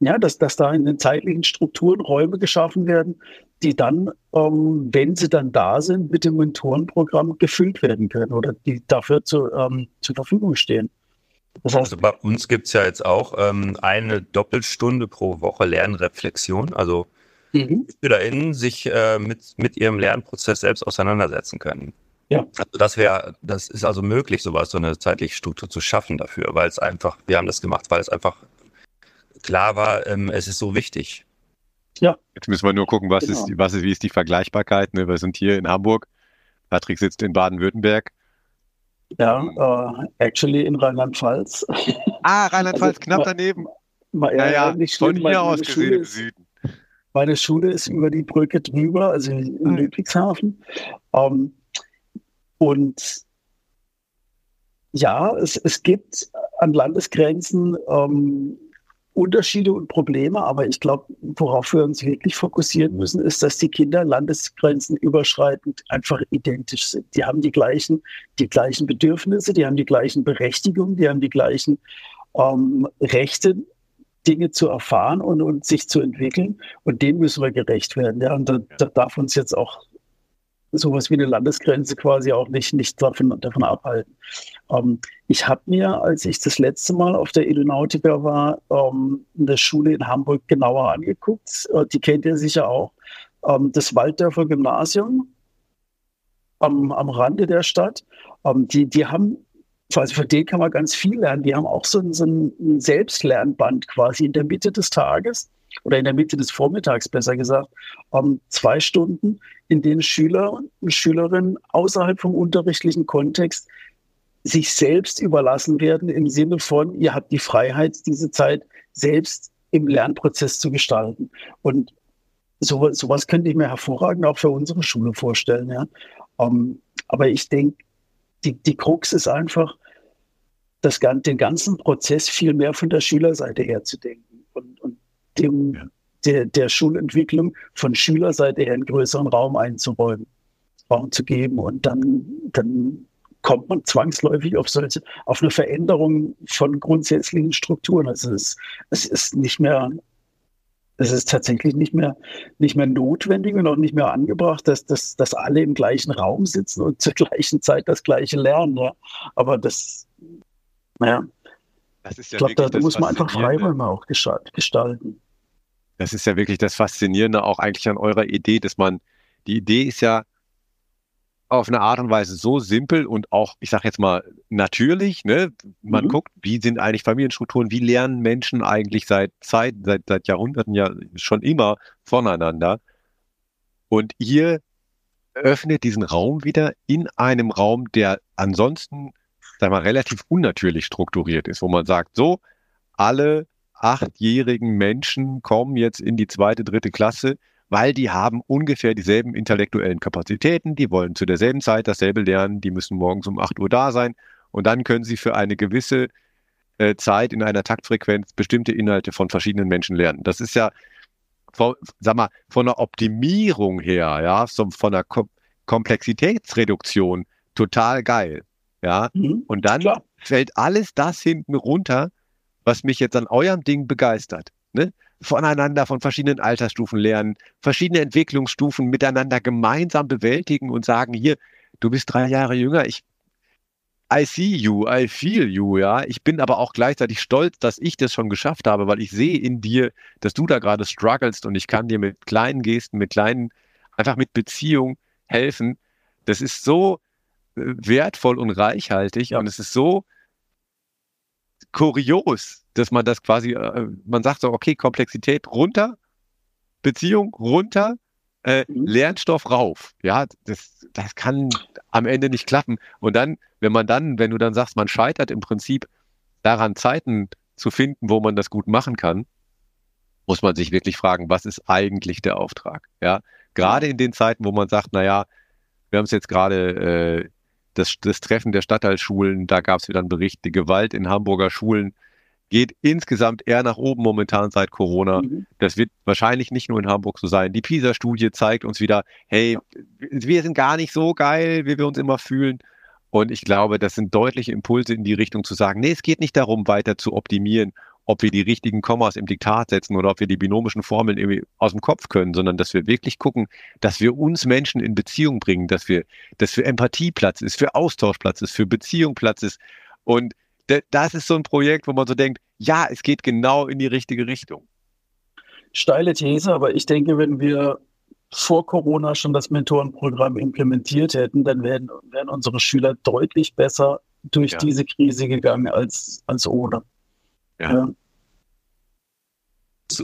ja, dass, dass da in den zeitlichen Strukturen Räume geschaffen werden, die dann, ähm, wenn sie dann da sind, mit dem Mentorenprogramm gefüllt werden können oder die dafür zu, ähm, zur Verfügung stehen. Das heißt, also bei uns gibt es ja jetzt auch ähm, eine Doppelstunde pro Woche Lernreflexion, also mhm. SchülerInnen sich äh, mit, mit ihrem Lernprozess selbst auseinandersetzen können. Ja. Also das wäre, das ist also möglich, sowas, so eine zeitliche Struktur zu schaffen dafür, weil es einfach, wir haben das gemacht, weil es einfach klar war, ähm, es ist so wichtig. Ja. Jetzt müssen wir nur gucken, was genau. ist, was ist, wie ist die Vergleichbarkeit. Ne? Wir sind hier in Hamburg, Patrick sitzt in Baden-Württemberg. Ja, uh, actually in Rheinland-Pfalz. Ah, Rheinland-Pfalz, also, knapp daneben. Ma, ja, ja, nicht schlimm, von hier aus gesehen im Süden. Meine Schule ist über die Brücke drüber, also in ah. Ludwigshafen. Um, und ja, es, es gibt an Landesgrenzen um, Unterschiede und Probleme, aber ich glaube, worauf wir uns wirklich fokussieren müssen, ist, dass die Kinder landesgrenzen überschreitend einfach identisch sind. Die haben die gleichen, die gleichen Bedürfnisse, die haben die gleichen Berechtigungen, die haben die gleichen ähm, Rechte, Dinge zu erfahren und, und sich zu entwickeln. Und denen müssen wir gerecht werden. Ja, und da, da darf uns jetzt auch sowas wie eine Landesgrenze quasi auch nicht, nicht davon, davon abhalten. Ähm, ich habe mir, als ich das letzte Mal auf der Aeronautica war, ähm, eine Schule in Hamburg genauer angeguckt. Äh, die kennt ihr sicher auch. Ähm, das Walddörfer Gymnasium am, am Rande der Stadt. Ähm, die, die haben also von denen kann man ganz viel lernen. Die haben auch so ein, so ein Selbstlernband quasi in der Mitte des Tages oder in der Mitte des Vormittags besser gesagt, um zwei Stunden, in denen Schüler und Schülerinnen außerhalb vom unterrichtlichen Kontext sich selbst überlassen werden im Sinne von, ihr habt die Freiheit, diese Zeit selbst im Lernprozess zu gestalten. Und so, sowas könnte ich mir hervorragend auch für unsere Schule vorstellen. Ja. Um, aber ich denke, die, die Krux ist einfach, das, den ganzen Prozess viel mehr von der Schülerseite her zu denken und, und dem, ja. der, der Schulentwicklung von Schülerseite her einen größeren Raum einzuräumen, Raum zu geben. Und dann, dann kommt man zwangsläufig auf solche, auf eine Veränderung von grundsätzlichen Strukturen. Also es, es ist nicht mehr, es ist tatsächlich nicht mehr, nicht mehr notwendig und auch nicht mehr angebracht, dass, dass, dass alle im gleichen Raum sitzen und zur gleichen Zeit das Gleiche lernen. Ja. Aber das, naja, das ist ja ich glaube, da, da muss man einfach Freiräume auch gestalten. Das ist ja wirklich das Faszinierende auch eigentlich an eurer Idee, dass man, die Idee ist ja auf eine Art und Weise so simpel und auch, ich sage jetzt mal, natürlich. Ne? Man mhm. guckt, wie sind eigentlich Familienstrukturen, wie lernen Menschen eigentlich seit Zeit, seit, seit Jahrhunderten ja schon immer voneinander. Und ihr öffnet diesen Raum wieder in einem Raum, der ansonsten sag mal, relativ unnatürlich strukturiert ist, wo man sagt, so, alle achtjährigen Menschen kommen jetzt in die zweite, dritte Klasse, weil die haben ungefähr dieselben intellektuellen Kapazitäten, die wollen zu derselben Zeit dasselbe lernen, die müssen morgens um 8 Uhr da sein und dann können sie für eine gewisse äh, Zeit in einer Taktfrequenz bestimmte Inhalte von verschiedenen Menschen lernen. Das ist ja, von, sag mal, von der Optimierung her, ja, so von der Kom Komplexitätsreduktion total geil. Ja, mhm, und dann klar. fällt alles das hinten runter, was mich jetzt an eurem Ding begeistert. Ne? Voneinander von verschiedenen Altersstufen lernen, verschiedene Entwicklungsstufen miteinander gemeinsam bewältigen und sagen, hier, du bist drei Jahre jünger, ich I see you, I feel you, ja. Ich bin aber auch gleichzeitig stolz, dass ich das schon geschafft habe, weil ich sehe in dir, dass du da gerade strugglest und ich kann dir mit kleinen Gesten, mit kleinen, einfach mit Beziehung helfen. Das ist so, wertvoll und reichhaltig ja. und es ist so kurios, dass man das quasi, äh, man sagt so, okay, Komplexität runter, Beziehung runter, äh, mhm. Lernstoff rauf. Ja, das, das kann am Ende nicht klappen. Und dann, wenn man dann, wenn du dann sagst, man scheitert im Prinzip daran, Zeiten zu finden, wo man das gut machen kann, muss man sich wirklich fragen, was ist eigentlich der Auftrag? Ja, gerade in den Zeiten, wo man sagt, naja, wir haben es jetzt gerade äh, das, das Treffen der Stadtteilschulen, da gab es wieder einen Bericht, die Gewalt in Hamburger Schulen geht insgesamt eher nach oben momentan seit Corona. Mhm. Das wird wahrscheinlich nicht nur in Hamburg so sein. Die PISA-Studie zeigt uns wieder, hey, wir sind gar nicht so geil, wie wir uns immer fühlen. Und ich glaube, das sind deutliche Impulse in die Richtung zu sagen, nee, es geht nicht darum, weiter zu optimieren ob wir die richtigen Kommas im Diktat setzen oder ob wir die binomischen Formeln irgendwie aus dem Kopf können, sondern dass wir wirklich gucken, dass wir uns Menschen in Beziehung bringen, dass wir, dass für Empathie Platz ist, für Austausch Platz ist, für Beziehung Platz ist. Und das ist so ein Projekt, wo man so denkt, ja, es geht genau in die richtige Richtung. Steile These, aber ich denke, wenn wir vor Corona schon das Mentorenprogramm implementiert hätten, dann wären, wären unsere Schüler deutlich besser durch ja. diese Krise gegangen als, als ohne. Ja.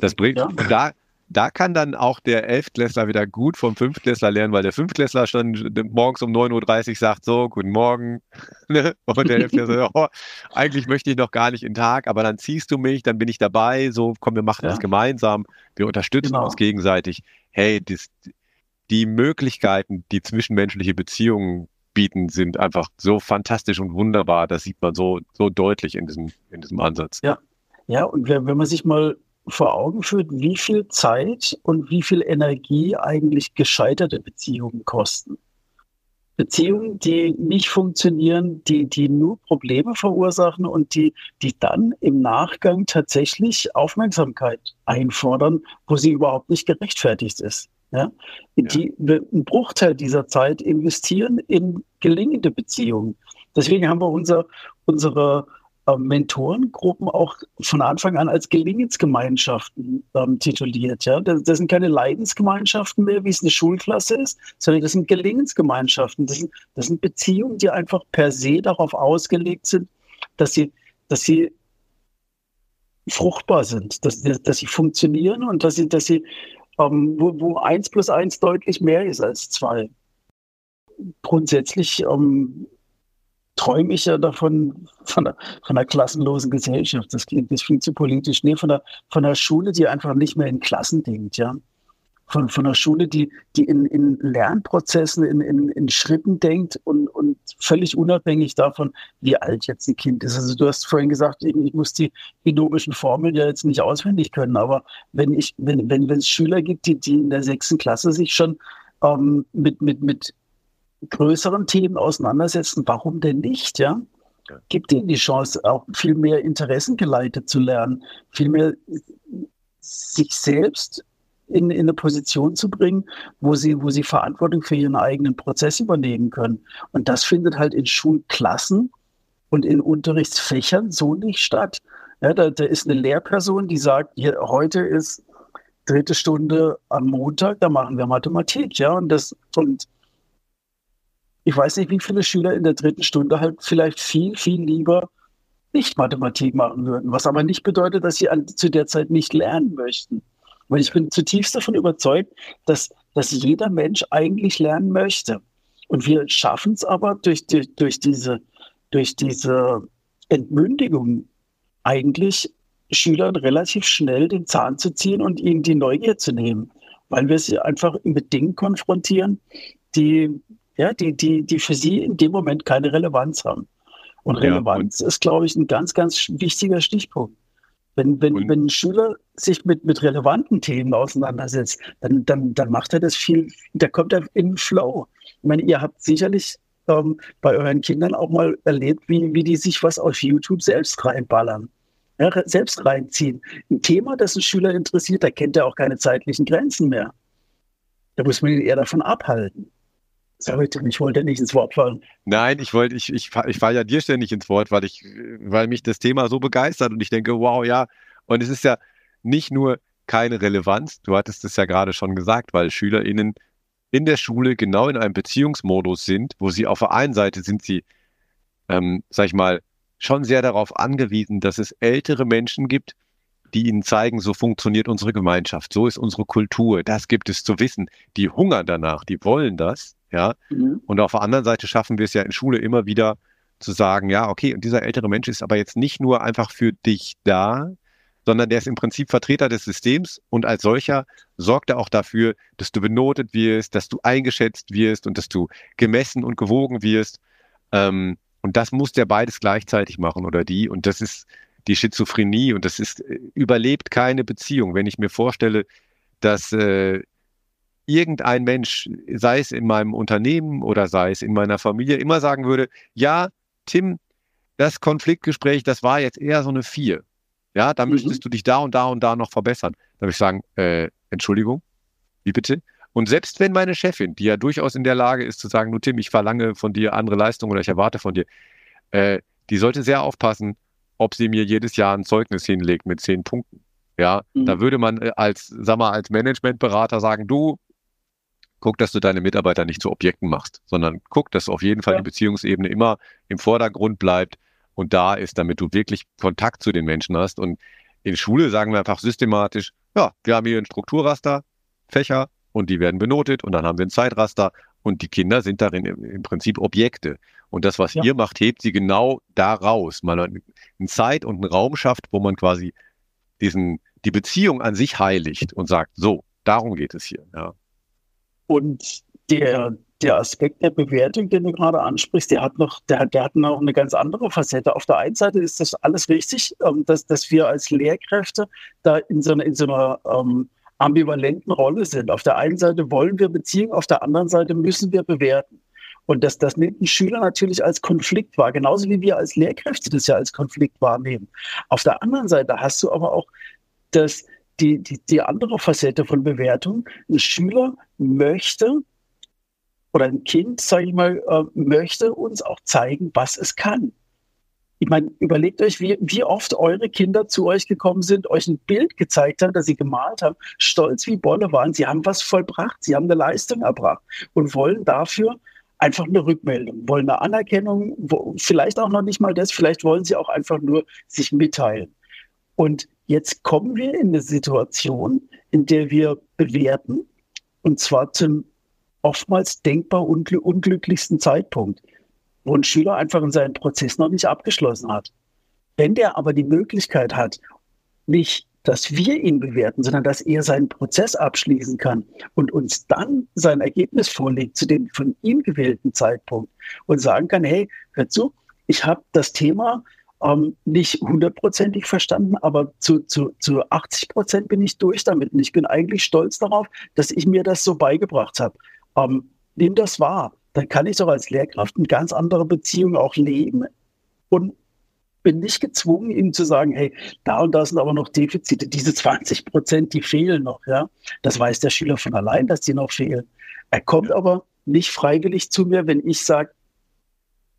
Das bringt, ja. da, da kann dann auch der Elftklässler wieder gut vom Fünftklässler lernen, weil der Fünftklässler schon morgens um 9.30 Uhr sagt, so, guten Morgen. Ne? Und der Elftklässler, oh, eigentlich möchte ich noch gar nicht in den Tag, aber dann ziehst du mich, dann bin ich dabei, so, komm, wir machen ja. das gemeinsam, wir unterstützen genau. uns gegenseitig. Hey, das, die Möglichkeiten, die zwischenmenschliche Beziehungen bieten, sind einfach so fantastisch und wunderbar. Das sieht man so, so deutlich in diesem, in diesem Ansatz. Ja, ja, und wenn, man sich mal vor Augen führt, wie viel Zeit und wie viel Energie eigentlich gescheiterte Beziehungen kosten. Beziehungen, die nicht funktionieren, die, die nur Probleme verursachen und die, die dann im Nachgang tatsächlich Aufmerksamkeit einfordern, wo sie überhaupt nicht gerechtfertigt ist. Ja? Die ja. einen Bruchteil dieser Zeit investieren in gelingende Beziehungen. Deswegen haben wir unser, unsere Mentorengruppen auch von Anfang an als Gelingensgemeinschaften ähm, tituliert. Ja? Das, das, sind keine Leidensgemeinschaften mehr, wie es eine Schulklasse ist, sondern das sind Gelingensgemeinschaften. Das sind, das sind Beziehungen, die einfach per se darauf ausgelegt sind, dass sie, dass sie fruchtbar sind, dass, dass sie funktionieren und dass sie, dass sie ähm, wo, wo eins plus eins deutlich mehr ist als zwei. Grundsätzlich ähm, träume ich ja davon, von einer, von einer klassenlosen Gesellschaft. Das klingt, das klingt zu politisch. Nee, von einer, von einer Schule, die einfach nicht mehr in Klassen denkt, ja. Von, von einer Schule, die, die in, in Lernprozessen, in, in, in Schritten denkt und, und völlig unabhängig davon, wie alt jetzt ein Kind ist. Also du hast vorhin gesagt, ich, ich muss die binomischen Formeln ja jetzt nicht auswendig können, aber wenn ich, wenn, wenn, wenn es Schüler gibt, die, die in der sechsten Klasse sich schon ähm, mit, mit, mit größeren Themen auseinandersetzen, warum denn nicht, ja? Gibt ihnen die Chance, auch viel mehr interessengeleitet zu lernen, viel mehr sich selbst in, in eine Position zu bringen, wo sie, wo sie Verantwortung für ihren eigenen Prozess übernehmen können. Und das findet halt in Schulklassen und in Unterrichtsfächern so nicht statt. Ja, da, da ist eine Lehrperson, die sagt, hier, heute ist dritte Stunde am Montag, da machen wir Mathematik, ja, und das, und ich weiß nicht, wie viele Schüler in der dritten Stunde halt vielleicht viel, viel lieber nicht Mathematik machen würden, was aber nicht bedeutet, dass sie an, zu der Zeit nicht lernen möchten. Weil ich bin zutiefst davon überzeugt, dass, dass jeder Mensch eigentlich lernen möchte. Und wir schaffen es aber durch, durch, durch, diese, durch diese Entmündigung eigentlich Schülern relativ schnell den Zahn zu ziehen und ihnen die Neugier zu nehmen, weil wir sie einfach mit Dingen konfrontieren, die ja, die, die, die für sie in dem Moment keine Relevanz haben. Und Relevanz ja, und ist, glaube ich, ein ganz, ganz wichtiger Stichpunkt. Wenn, wenn, wenn ein Schüler sich mit, mit relevanten Themen auseinandersetzt, dann, dann, dann macht er das viel, da kommt er in den Flow. Ich meine, ihr habt sicherlich ähm, bei euren Kindern auch mal erlebt, wie, wie die sich was auf YouTube selbst reinballern. Ja, selbst reinziehen. Ein Thema, das einen Schüler interessiert, da kennt er auch keine zeitlichen Grenzen mehr. Da muss man ihn eher davon abhalten. Sorry, Tim, ich wollte nicht ins Wort fallen. Nein, ich wollte, ich, ich, ich falle ja dir ständig ins Wort, weil ich, weil mich das Thema so begeistert und ich denke, wow, ja. Und es ist ja nicht nur keine Relevanz, du hattest es ja gerade schon gesagt, weil SchülerInnen in der Schule genau in einem Beziehungsmodus sind, wo sie auf der einen Seite sind sie, ähm, sag ich mal, schon sehr darauf angewiesen, dass es ältere Menschen gibt, die ihnen zeigen, so funktioniert unsere Gemeinschaft, so ist unsere Kultur, das gibt es zu wissen. Die hungern danach, die wollen das. Ja. Mhm. Und auf der anderen Seite schaffen wir es ja in Schule immer wieder zu sagen, ja, okay, und dieser ältere Mensch ist aber jetzt nicht nur einfach für dich da, sondern der ist im Prinzip Vertreter des Systems und als solcher sorgt er auch dafür, dass du benotet wirst, dass du eingeschätzt wirst und dass du gemessen und gewogen wirst. Ähm, und das muss der beides gleichzeitig machen oder die. Und das ist die Schizophrenie und das ist, äh, überlebt keine Beziehung. Wenn ich mir vorstelle, dass äh, irgendein Mensch, sei es in meinem Unternehmen oder sei es in meiner Familie, immer sagen würde, ja, Tim, das Konfliktgespräch, das war jetzt eher so eine Vier. Ja, da mhm. müsstest du dich da und da und da noch verbessern. Da würde ich sagen, äh, Entschuldigung, wie bitte? Und selbst wenn meine Chefin, die ja durchaus in der Lage ist zu sagen, du Tim, ich verlange von dir andere Leistungen oder ich erwarte von dir, äh, die sollte sehr aufpassen, ob sie mir jedes Jahr ein Zeugnis hinlegt mit zehn Punkten. Ja, mhm. da würde man äh, als, sag mal, als Managementberater sagen, du, guck, dass du deine Mitarbeiter nicht zu Objekten machst, sondern guck, dass auf jeden Fall ja. die Beziehungsebene immer im Vordergrund bleibt und da ist, damit du wirklich Kontakt zu den Menschen hast. Und in Schule sagen wir einfach systematisch, ja, wir haben hier ein Strukturraster, Fächer und die werden benotet und dann haben wir ein Zeitraster und die Kinder sind darin im, Prinzip Objekte. Und das, was ja. ihr macht, hebt sie genau da raus. Man eine Zeit und einen Raum schafft, wo man quasi diesen, die Beziehung an sich heiligt und sagt, so, darum geht es hier. Ja. Und der, der Aspekt der Bewertung, den du gerade ansprichst, der hat noch, der, der hat noch eine ganz andere Facette. Auf der einen Seite ist das alles richtig, ähm, dass, dass wir als Lehrkräfte da in so einer, in so einer ähm, ambivalenten Rolle sind. Auf der einen Seite wollen wir Beziehungen, auf der anderen Seite müssen wir bewerten. Und das, das nimmt ein Schüler natürlich als Konflikt wahr, genauso wie wir als Lehrkräfte das ja als Konflikt wahrnehmen. Auf der anderen Seite hast du aber auch das, die, die, die andere Facette von Bewertung. Ein Schüler möchte oder ein Kind, sage ich mal, äh, möchte uns auch zeigen, was es kann. Ich meine, überlegt euch, wie, wie oft eure Kinder zu euch gekommen sind, euch ein Bild gezeigt haben, das sie gemalt haben, stolz wie Bolle waren. Sie haben was vollbracht, sie haben eine Leistung erbracht und wollen dafür einfach eine Rückmeldung, wollen eine Anerkennung, wo, vielleicht auch noch nicht mal das, vielleicht wollen sie auch einfach nur sich mitteilen. Und jetzt kommen wir in eine Situation, in der wir bewerten, und zwar zum oftmals denkbar ungl unglücklichsten Zeitpunkt, wo ein Schüler einfach in seinen Prozess noch nicht abgeschlossen hat. Wenn der aber die Möglichkeit hat, nicht dass wir ihn bewerten, sondern dass er seinen Prozess abschließen kann und uns dann sein Ergebnis vorlegt zu dem von ihm gewählten Zeitpunkt und sagen kann, hey, hör zu, ich habe das Thema ähm, nicht hundertprozentig verstanden, aber zu, zu, zu 80 Prozent bin ich durch damit und ich bin eigentlich stolz darauf, dass ich mir das so beigebracht habe. Ähm, nimm das wahr. Dann kann ich doch als Lehrkraft eine ganz andere Beziehung auch leben und bin nicht gezwungen, ihm zu sagen, hey, da und da sind aber noch Defizite, diese 20 Prozent, die fehlen noch, ja. Das weiß der Schüler von allein, dass die noch fehlen. Er kommt aber nicht freiwillig zu mir, wenn ich sage,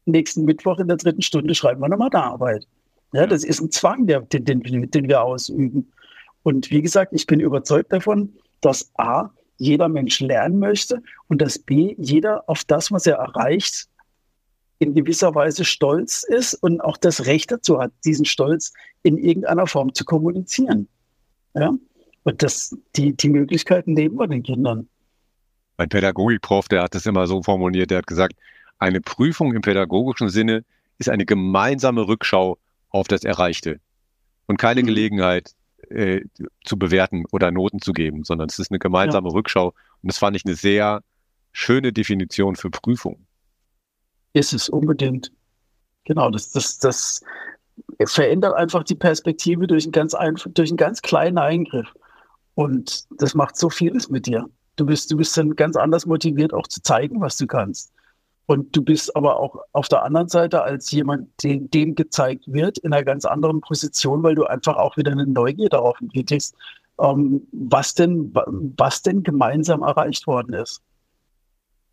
nächsten Mittwoch in der dritten Stunde schreiben wir nochmal eine Arbeit. Ja, das ist ein Zwang, der, den, den, den wir ausüben. Und wie gesagt, ich bin überzeugt davon, dass A, jeder Mensch lernen möchte und dass B, jeder auf das, was er erreicht, in gewisser Weise stolz ist und auch das Recht dazu hat, diesen Stolz in irgendeiner Form zu kommunizieren. Ja? Und das, die, die Möglichkeiten nehmen wir den Kindern. Mein Pädagogikprof, der hat das immer so formuliert, der hat gesagt, eine Prüfung im pädagogischen Sinne ist eine gemeinsame Rückschau auf das Erreichte und keine mhm. Gelegenheit äh, zu bewerten oder Noten zu geben, sondern es ist eine gemeinsame ja. Rückschau. Und das fand ich eine sehr schöne Definition für Prüfung. Ist es unbedingt. Genau, das, das, das verändert einfach die Perspektive durch einen ganz, einfach, durch einen ganz kleinen Eingriff. Und das macht so vieles mit dir. Du bist, du bist dann ganz anders motiviert, auch zu zeigen, was du kannst. Und du bist aber auch auf der anderen Seite als jemand, dem, dem gezeigt wird, in einer ganz anderen Position, weil du einfach auch wieder eine Neugier darauf entwickelst, ähm, was, denn, was denn gemeinsam erreicht worden ist.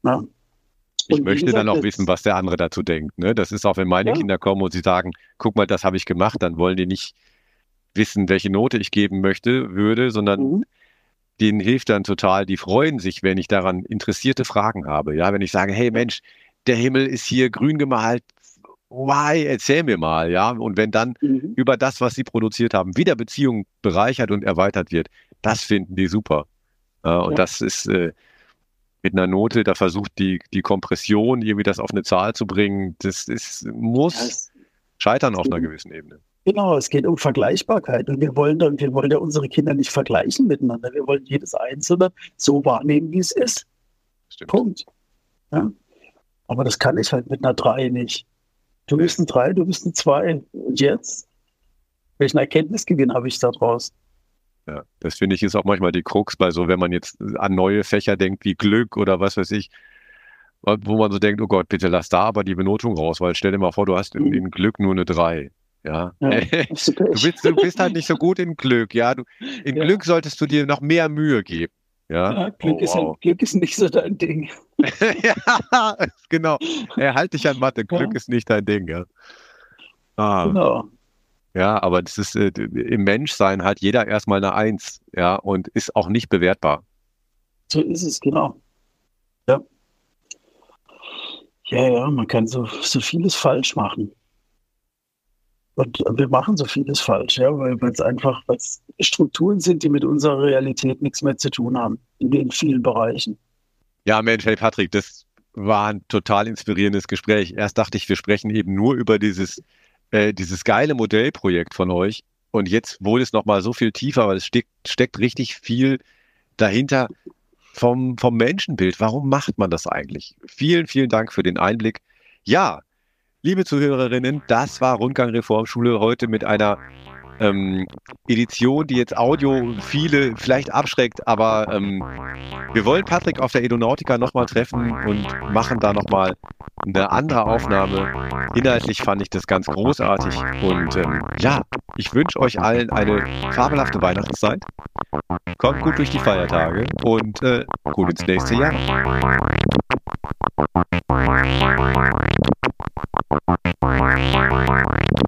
Ja. Ich möchte gesagt, dann auch wissen, was der andere dazu denkt. Ne? Das ist auch, wenn meine ja. Kinder kommen und sie sagen, guck mal, das habe ich gemacht, dann wollen die nicht wissen, welche Note ich geben möchte, würde, sondern mhm. denen hilft dann total, die freuen sich, wenn ich daran interessierte Fragen habe. Ja, wenn ich sage, hey Mensch, der Himmel ist hier grün gemalt, why, erzähl mir mal, ja. Und wenn dann mhm. über das, was sie produziert haben, wieder Beziehung bereichert und erweitert wird, das finden die super. Äh, und ja. das ist, äh, mit einer Note, da versucht die, die Kompression irgendwie das auf eine Zahl zu bringen. Das ist, muss das scheitern auf einer gewissen Ebene. Genau, es geht um Vergleichbarkeit und wir wollen, wir wollen ja unsere Kinder nicht vergleichen miteinander. Wir wollen jedes Einzelne so wahrnehmen, wie es ist. Stimmt. Punkt. Ja? Aber das kann ich halt mit einer 3 nicht. Du bist ein 3, du bist ein 2. Und jetzt? Welchen Erkenntnisgewinn habe ich da draus? Ja, das finde ich ist auch manchmal die Krux bei so, wenn man jetzt an neue Fächer denkt, wie Glück oder was weiß ich, wo man so denkt, oh Gott, bitte lass da aber die Benotung raus, weil stell dir mal vor, du hast in, in Glück nur eine 3. Ja. ja du, bist, du bist halt nicht so gut in Glück, ja. Du, in ja. Glück solltest du dir noch mehr Mühe geben. Ja, ja Glück, oh, ist wow. Glück, ist nicht so dein Ding. ja, genau. Er halt dich an Mathe. Glück ist nicht dein Ding, ja. Ah. Genau. Ja, aber das ist äh, im Menschsein hat jeder erstmal eine Eins, ja, und ist auch nicht bewertbar. So ist es, genau. Ja. Ja, ja, man kann so, so vieles falsch machen. Und wir machen so vieles falsch, ja, weil es einfach, weil es Strukturen sind, die mit unserer Realität nichts mehr zu tun haben, in den vielen Bereichen. Ja, Mensch, hey Patrick, das war ein total inspirierendes Gespräch. Erst dachte ich, wir sprechen eben nur über dieses äh, dieses geile Modellprojekt von euch. Und jetzt wurde es nochmal so viel tiefer, weil es steckt, steckt richtig viel dahinter vom, vom Menschenbild. Warum macht man das eigentlich? Vielen, vielen Dank für den Einblick. Ja, liebe Zuhörerinnen, das war Rundgang Reformschule heute mit einer ähm, Edition, die jetzt Audio viele vielleicht abschreckt, aber ähm, wir wollen Patrick auf der Edonautica nochmal treffen und machen da nochmal eine andere Aufnahme. Inhaltlich fand ich das ganz großartig und ähm, ja, ich wünsche euch allen eine fabelhafte Weihnachtszeit. Kommt gut durch die Feiertage und äh, gut ins nächste Jahr. Thank you.